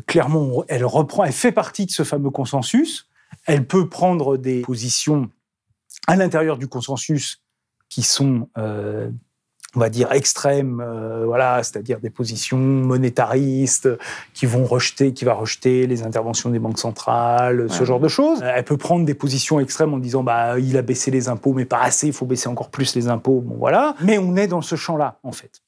Clairement, elle reprend, elle fait partie de ce fameux consensus. Elle peut prendre des positions à l'intérieur du consensus qui sont, euh, on va dire, extrêmes, euh, voilà, c'est-à-dire des positions monétaristes qui vont rejeter, qui va rejeter les interventions des banques centrales, ce genre de choses. Elle peut prendre des positions extrêmes en disant, bah, il a baissé les impôts, mais pas assez, il faut baisser encore plus les impôts. Bon, voilà. Mais on est dans ce champ-là, en fait.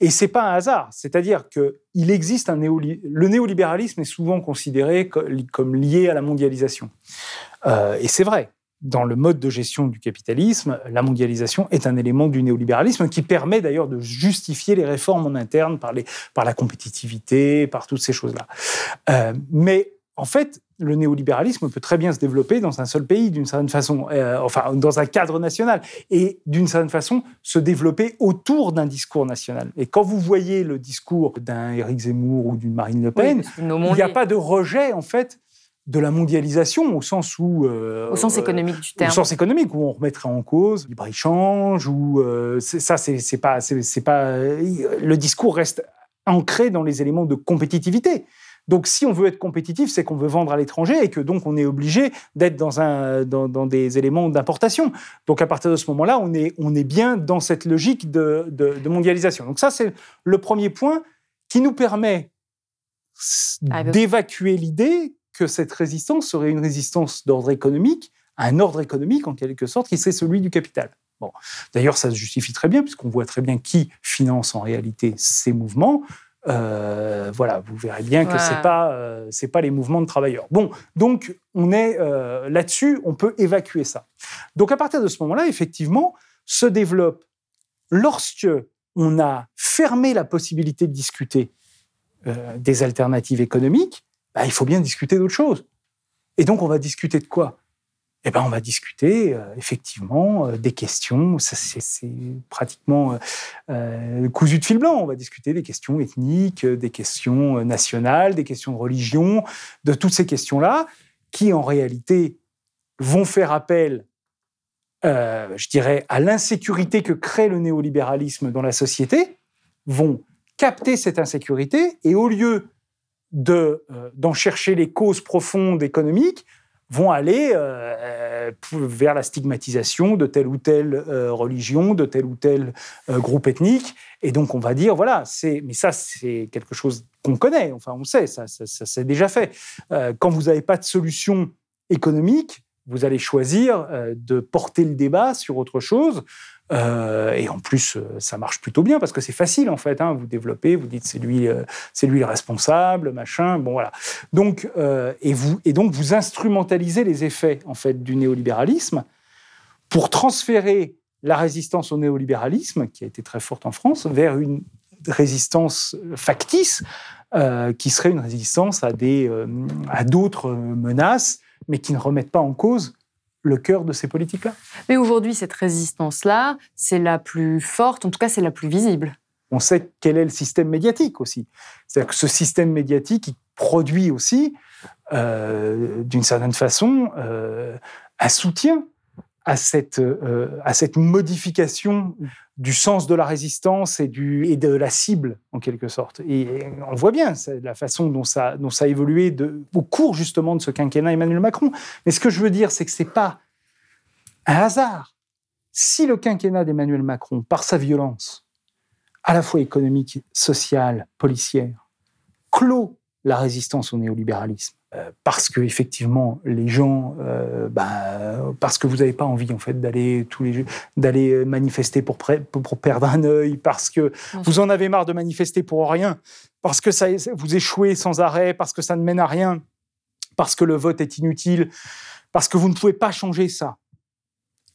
Et c'est pas un hasard. C'est-à-dire que il existe un néoli- le néolibéralisme est souvent considéré co- comme lié à la mondialisation. Euh, et c'est vrai. Dans le mode de gestion du capitalisme, la mondialisation est un élément du néolibéralisme qui permet d'ailleurs de justifier les réformes en interne par, les, par la compétitivité, par toutes ces choses-là. Euh, mais en fait, le néolibéralisme peut très bien se développer dans un seul pays, d'une certaine façon, euh, enfin, dans un cadre national, et d'une certaine façon, se développer autour d'un discours national. Et quand vous voyez le discours d'un Éric Zemmour ou d'une Marine Le Pen, Oui, il n'y a pas de rejet, en fait, de la mondialisation au sens où... euh, au sens euh, économique du au terme. sens économique, où on remettrait en cause le libre-échange, ou euh, ça, c'est pas, c'est pas, le discours reste ancré dans les éléments de compétitivité. Donc, si on veut être compétitif, c'est qu'on veut vendre à l'étranger et que donc on est obligé d'être dans, un, dans, dans des éléments d'importation. Donc, à partir de ce moment-là, on est, on est bien dans cette logique de, de, de mondialisation. Donc, ça, c'est le premier point qui nous permet Ah, bah- d'évacuer l'idée que cette résistance serait une résistance d'ordre économique, un ordre économique en quelque sorte qui serait celui du capital. Bon. D'ailleurs, ça se justifie très bien puisqu'on voit très bien qui finance en réalité ces mouvements. Euh, voilà, vous verrez bien que Ouais. c'est pas euh, c'est pas les mouvements de travailleurs. Bon, donc on est euh, là-dessus, on peut évacuer ça. Donc à partir de ce moment-là, effectivement, se développe lorsque on a fermé la possibilité de discuter des alternatives économiques, bah, il faut bien discuter d'autre chose. Et donc on va discuter de quoi? Eh ben, on va discuter euh, effectivement euh, des questions. C'est pratiquement euh, cousu de fil blanc. On va discuter des questions ethniques, des questions nationales, des questions de religion, de toutes ces questions-là, qui en réalité vont faire appel, je dirais, à l'insécurité que crée le néolibéralisme dans la société, vont capter cette insécurité et au lieu de, euh, d'en chercher les causes profondes économiques, vont aller euh, euh, vers la stigmatisation de telle ou telle religion, de tel ou tel groupe ethnique. Et donc, on va dire, voilà, c'est, mais ça, c'est quelque chose qu'on connaît, enfin, on sait, ça, ça, ça s'est déjà fait. Quand vous n'avez pas de solution économique, vous allez choisir de porter le débat sur autre chose. Euh, et en plus, euh, ça marche plutôt bien parce que c'est facile en fait. Hein. vous développez, vous dites c'est lui, euh, c'est lui le responsable, machin. Bon voilà. Donc et vous et donc vous instrumentalisez les effets en fait du néolibéralisme pour transférer la résistance au néolibéralisme, qui a été très forte en France, vers une résistance factice, qui serait une résistance à des à d'autres menaces, mais qui ne remettent pas en cause le cœur de ces politiques-là. Mais aujourd'hui, cette résistance-là, c'est la plus forte, en tout cas, c'est la plus visible. On sait quel est le système médiatique aussi. C'est-à-dire que ce système médiatique, il produit aussi, euh, d'une certaine façon, euh, un soutien à cette, euh, à cette modification du sens de la résistance et, du, et de la cible, en quelque sorte. Et on voit bien la façon dont ça, dont ça a évolué de, au cours justement de ce quinquennat Emmanuel Macron. Mais ce que je veux dire, c'est que ce n'est pas un hasard. Si le quinquennat d'Emmanuel Macron, par sa violence, à la fois économique, sociale, policière, clôt la résistance au néolibéralisme, parce que effectivement les gens, euh, bah, parce que vous n'avez pas envie en fait d'aller tous les d'aller manifester pour, pour, perdre un œil, parce que vous en avez marre de manifester pour rien, parce que ça vous échouez sans arrêt, parce que ça ne mène à rien, parce que le vote est inutile, parce que vous ne pouvez pas changer ça.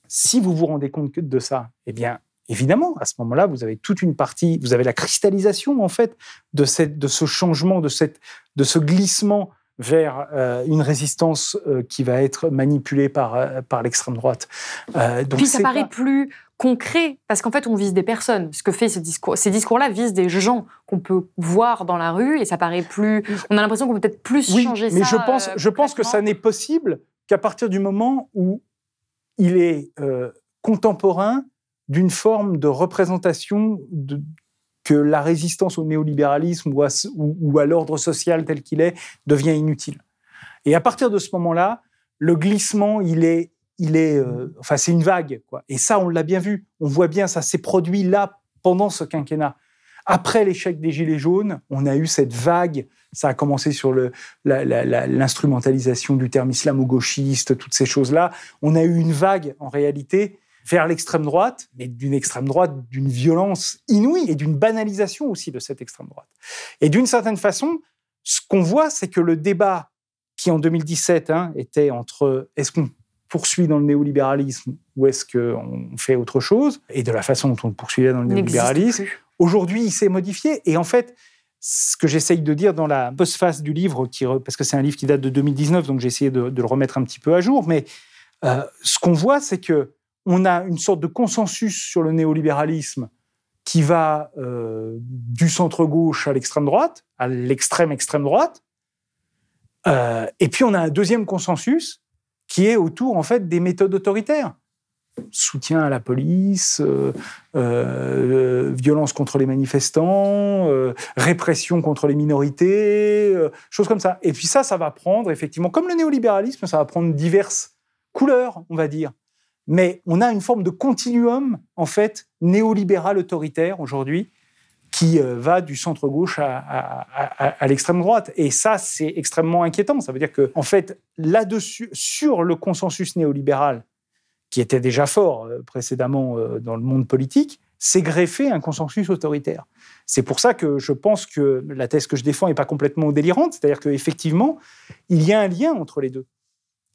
Si vous vous rendez compte de ça, eh bien évidemment, à ce moment-là, vous avez toute une partie, vous avez la cristallisation en fait de, cette, de ce changement, de, cette, de ce glissement vers euh, une résistance euh, qui va être manipulée par, euh, par l'extrême droite. donc Puis ça paraît plus concret, parce qu'en fait, on vise des personnes. Ce que fait ces discours, ces discours-là visent des gens qu'on peut voir dans la rue, et ça paraît plus. On a l'impression qu'on peut peut-être plus oui, changer mais ça. Mais je pense, je pense que ça n'est possible qu'à partir du moment où il est contemporain d'une forme de représentation de, que la résistance au néolibéralisme ou à, l'ordre social tel qu'il est devient inutile. Et à partir de ce moment-là, le glissement, il est, il est, euh, enfin, c'est une vague, quoi. Et ça, on l'a bien vu. On voit bien, ça s'est produit là pendant ce quinquennat. Après l'échec des Gilets jaunes, on a eu cette vague. Ça a commencé sur l'instrumentalisation du terme islamo-gauchiste, toutes ces choses-là. On a eu une vague, en réalité, vers l'extrême droite, mais d'une extrême droite d'une violence inouïe et d'une banalisation aussi de cette extrême droite. Et d'une certaine façon, ce qu'on voit, c'est que le débat qui en 2017 hein, était entre est-ce qu'on poursuit dans le néolibéralisme ou est-ce qu'on fait autre chose, et de la façon dont on poursuivait dans le néolibéralisme, aujourd'hui il s'est modifié. Et en fait, ce que j'essaye de dire dans la postface du livre, qui, parce que c'est un livre qui date de 2019, donc j'ai essayé de, le remettre un petit peu à jour, mais euh, ce qu'on voit, c'est que on a une sorte de consensus sur le néolibéralisme qui va euh, du centre-gauche à l'extrême droite, à l'extrême extrême droite. Euh, et puis on a un deuxième consensus qui est autour en fait des méthodes autoritaires. Soutien à la police, euh, violence contre les manifestants, répression contre les minorités, choses comme ça. Et puis ça, ça va prendre effectivement, comme le néolibéralisme, ça va prendre diverses couleurs, on va dire mais on a une forme de continuum, en fait, néolibéral autoritaire aujourd'hui, qui euh, va du centre-gauche à, l'extrême droite. Et ça, c'est extrêmement inquiétant. Ça veut dire que, en fait, là-dessus, sur le consensus néolibéral, qui était déjà fort euh, précédemment euh, dans le monde politique, s'est greffé un consensus autoritaire. C'est pour ça que je pense que la thèse que je défends n'est pas complètement délirante, c'est-à-dire qu'effectivement, il y a un lien entre les deux.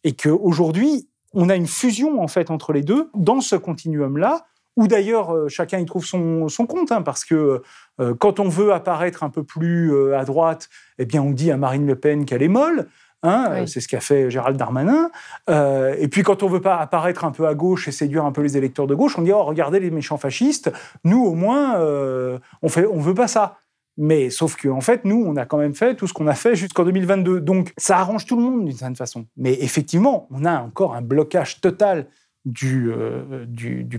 Et qu'aujourd'hui, on a une fusion en fait entre les deux dans ce continuum-là, où d'ailleurs euh, chacun y trouve son, compte, hein, parce que euh, quand on veut apparaître un peu plus euh, à droite, eh bien on dit à Marine Le Pen qu'elle est molle. Hein, C'est ce qu'a fait Gérald Darmanin. et puis quand on veut pas apparaître un peu à gauche et séduire un peu les électeurs de gauche, on dit oh regardez les méchants fascistes. Nous au moins on fait on veut pas ça. Mais sauf qu'en en fait, nous, on a quand même fait tout ce qu'on a fait jusqu'en 2022. Donc, ça arrange tout le monde d'une certaine façon. Mais effectivement, on a encore un blocage total du, euh,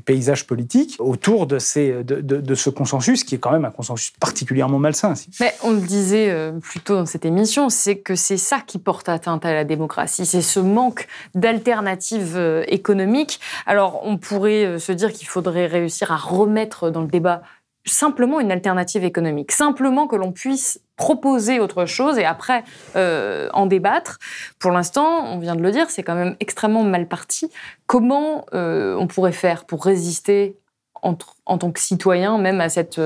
paysage politique autour de, ce consensus, qui est quand même un consensus particulièrement malsain. Mais on le disait euh, plus tôt dans cette émission, c'est que c'est ça qui porte atteinte à la démocratie, c'est ce manque d'alternatives euh, économiques. Alors, on pourrait se dire qu'il faudrait réussir à remettre dans le débat simplement une alternative économique, simplement que l'on puisse proposer autre chose et après euh, en débattre. Pour l'instant, on vient de le dire, c'est quand même extrêmement mal parti. Comment euh, on pourrait faire pour résister en, en tant que citoyen, même à cette,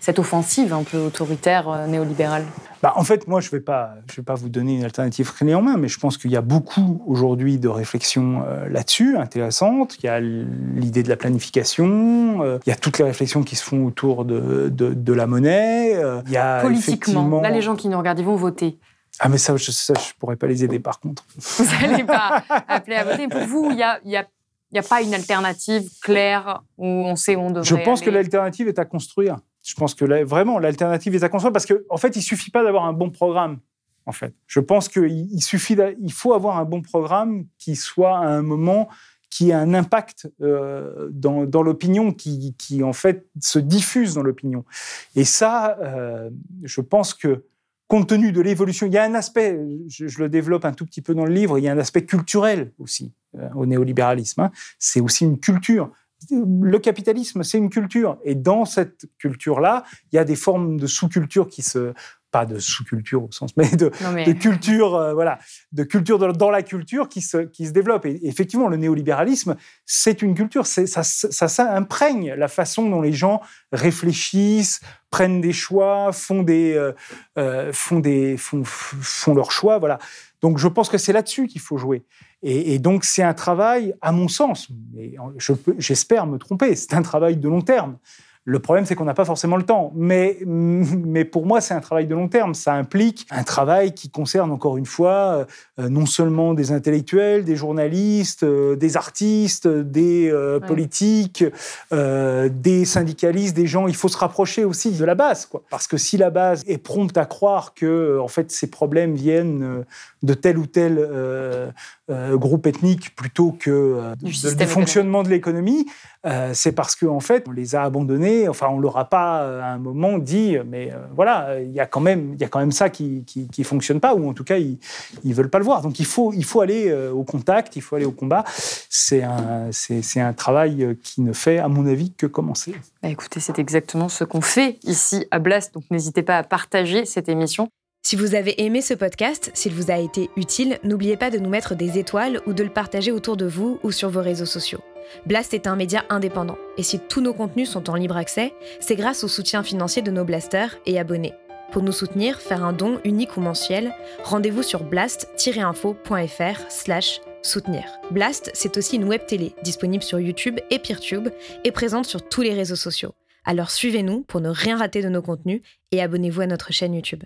cette offensive un peu autoritaire euh, néolibérale bah, En fait, moi, je ne vais, pas, je vais pas vous donner une alternative clé en main, mais je pense qu'il y a beaucoup aujourd'hui de réflexions euh, là-dessus, intéressantes. Il y a l'idée de la planification, euh, il y a toutes les réflexions qui se font autour de, de, la monnaie. il y a Politiquement, là, les gens qui nous regardent, ils vont voter. Ah, mais ça, je ne pourrais pas les aider, par contre. Vous n'allez pas appeler à voter. Pour vous, il y a, y a il n'y a pas une alternative claire où on sait où on devrait Je pense que l'alternative est à construire. Je pense que vraiment, l'alternative est à construire parce qu'en en fait, il suffit pas d'avoir un bon programme. En fait, je pense qu'il faut avoir un bon programme qui soit à un moment qui ait un impact euh, dans, l'opinion, qui, qui, en fait se diffuse dans l'opinion. Et ça, euh, je pense que compte tenu de l'évolution, il y a un aspect, je, le développe un tout petit peu dans le livre, il y a un aspect culturel aussi euh, au néolibéralisme. Hein. C'est aussi une culture le capitalisme, c'est une culture. Et dans cette culture-là, il y a des formes de sous-culture qui se pas de sous-culture au sens, mais de, culture, euh, voilà, de culture dans la culture qui se, qui se développe. Et effectivement, le néolibéralisme, c'est une culture, ça, ça, ça, imprègne la façon dont les gens réfléchissent, prennent des choix, font des, euh, euh, font des, font, font leurs choix, voilà. Donc, je pense que c'est là-dessus qu'il faut jouer. Et, donc, c'est un travail, à mon sens, j'espère me tromper, c'est un travail de long terme. Le problème, c'est qu'on n'a pas forcément le temps. Mais, mais pour moi, c'est un travail de long terme. Ça implique un travail qui concerne, encore une fois, euh, non seulement des intellectuels, des journalistes, euh, des artistes, des euh, politiques, des syndicalistes, des gens. Il faut se rapprocher aussi de la base. Quoi. Parce que si la base est prompte à croire que en fait, ces problèmes viennent de tel ou tel groupe ethnique plutôt que du, du fonctionnement de l'économie, c'est parce qu'en en fait, on les a abandonnés enfin, on leur a pas euh, à un moment dit, mais euh, voilà, il y a quand même, il y a quand même ça qui, qui, fonctionne pas, ou en tout cas, ils, ils veulent pas le voir. Donc, il faut, il faut aller euh, au contact, il faut aller au combat. C'est un, c'est, un travail qui ne fait, à mon avis, que commencer. Bah, écoutez, c'est exactement ce qu'on fait ici à Blast, donc n'hésitez pas à partager cette émission. Si vous avez aimé ce podcast, s'il vous a été utile, n'oubliez pas de nous mettre des étoiles ou de le partager autour de vous ou sur vos réseaux sociaux. Blast est un média indépendant, et si tous nos contenus sont en libre accès, c'est grâce au soutien financier de nos blasters et abonnés. Pour nous soutenir, faire un don unique ou mensuel, rendez-vous sur blast-info.fr slash soutenir. Blast, c'est aussi une web télé disponible sur YouTube et PeerTube et présente sur tous les réseaux sociaux. Alors suivez-nous pour ne rien rater de nos contenus et abonnez-vous à notre chaîne YouTube.